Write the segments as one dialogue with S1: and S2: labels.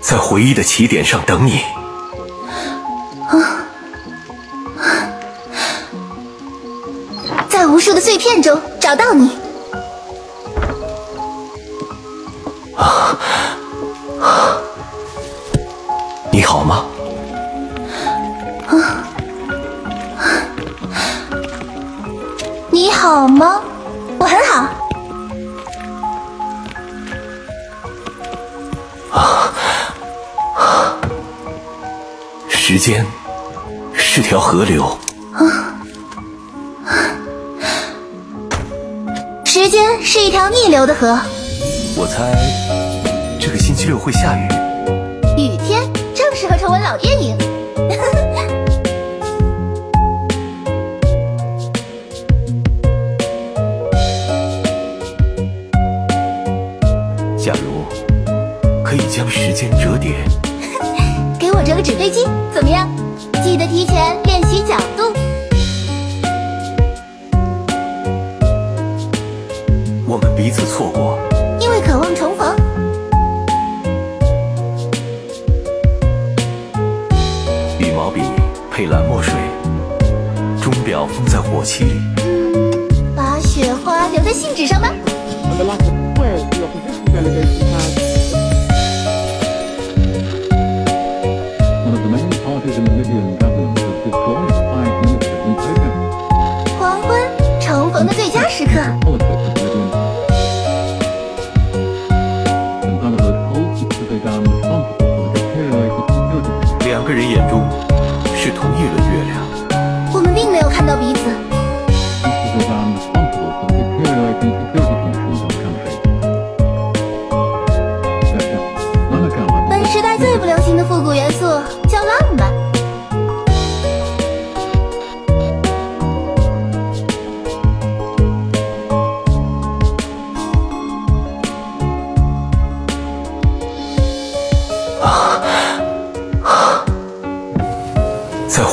S1: 在回忆的起点上等你。
S2: 啊在无数的碎片中找到你。
S1: 你好吗？
S2: 你好吗？我很好。
S1: 时间是条河流，啊
S2: 时间是一条逆流的河，
S1: 我猜这个星期六会下雨。
S2: 雨天正适合重温老电影。
S1: 假如可以将时间折叠，
S2: 给我折个纸飞机，怎么样？记得提前练习角度。
S1: 我们彼此错过，
S2: 因为渴望重逢。
S1: 羽毛笔配蓝墨水，钟表封在火漆里。
S2: 把雪花留在信纸上吧。
S1: 两个人眼中是同一轮月亮。
S2: 我们并没有看到彼此。本时代最不流行的复古元素。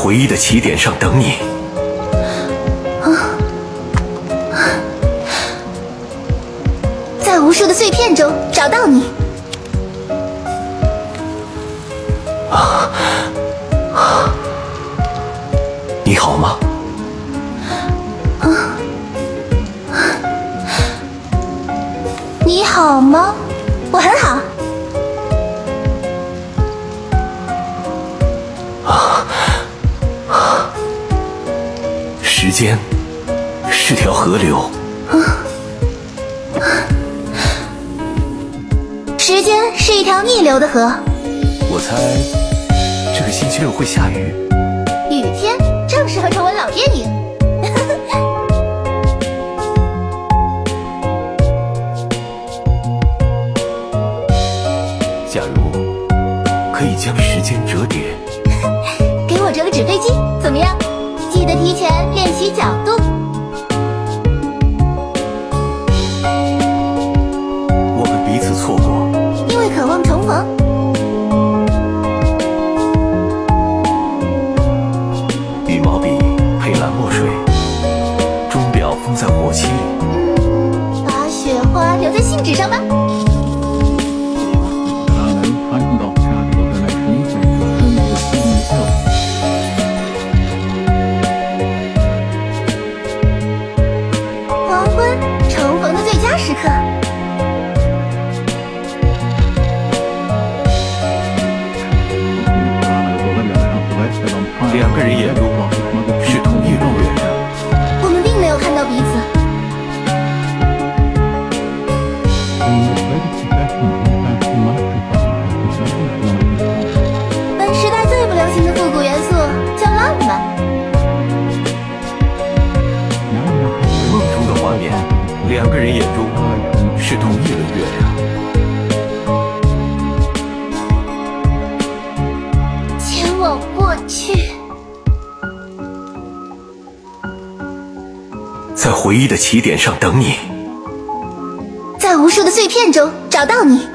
S1: 回忆的起点上等你。
S2: 在无数的碎片中找到你。
S1: 啊你好吗？
S2: 啊你好吗？我很好。
S1: 时间是条河流，
S2: 时间是一条逆流的河，
S1: 我猜这个星期六会下雨。
S2: 雨天正适合重温老电影。
S1: 假如可以将时间折叠，
S2: 给我折个纸飞机，怎么样？记得提前练习角度。
S1: 我们彼此错过，
S2: 因为渴望重逢。
S1: 羽毛笔配蓝墨水，钟表封在火漆里。
S2: 把雪花留在信纸上吧。婚重逢的最佳时刻。
S1: 两个人也？个人眼中是同一轮月亮。
S2: 前往过去。
S1: 在回忆的起点上等你，
S2: 在无数的碎片中找到你。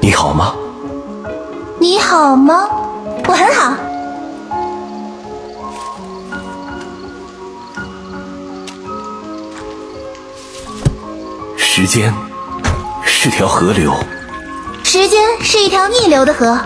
S1: 你好吗？
S2: 你好吗？我很好。
S1: 时间是条河流。
S2: 时间是一条逆流的河。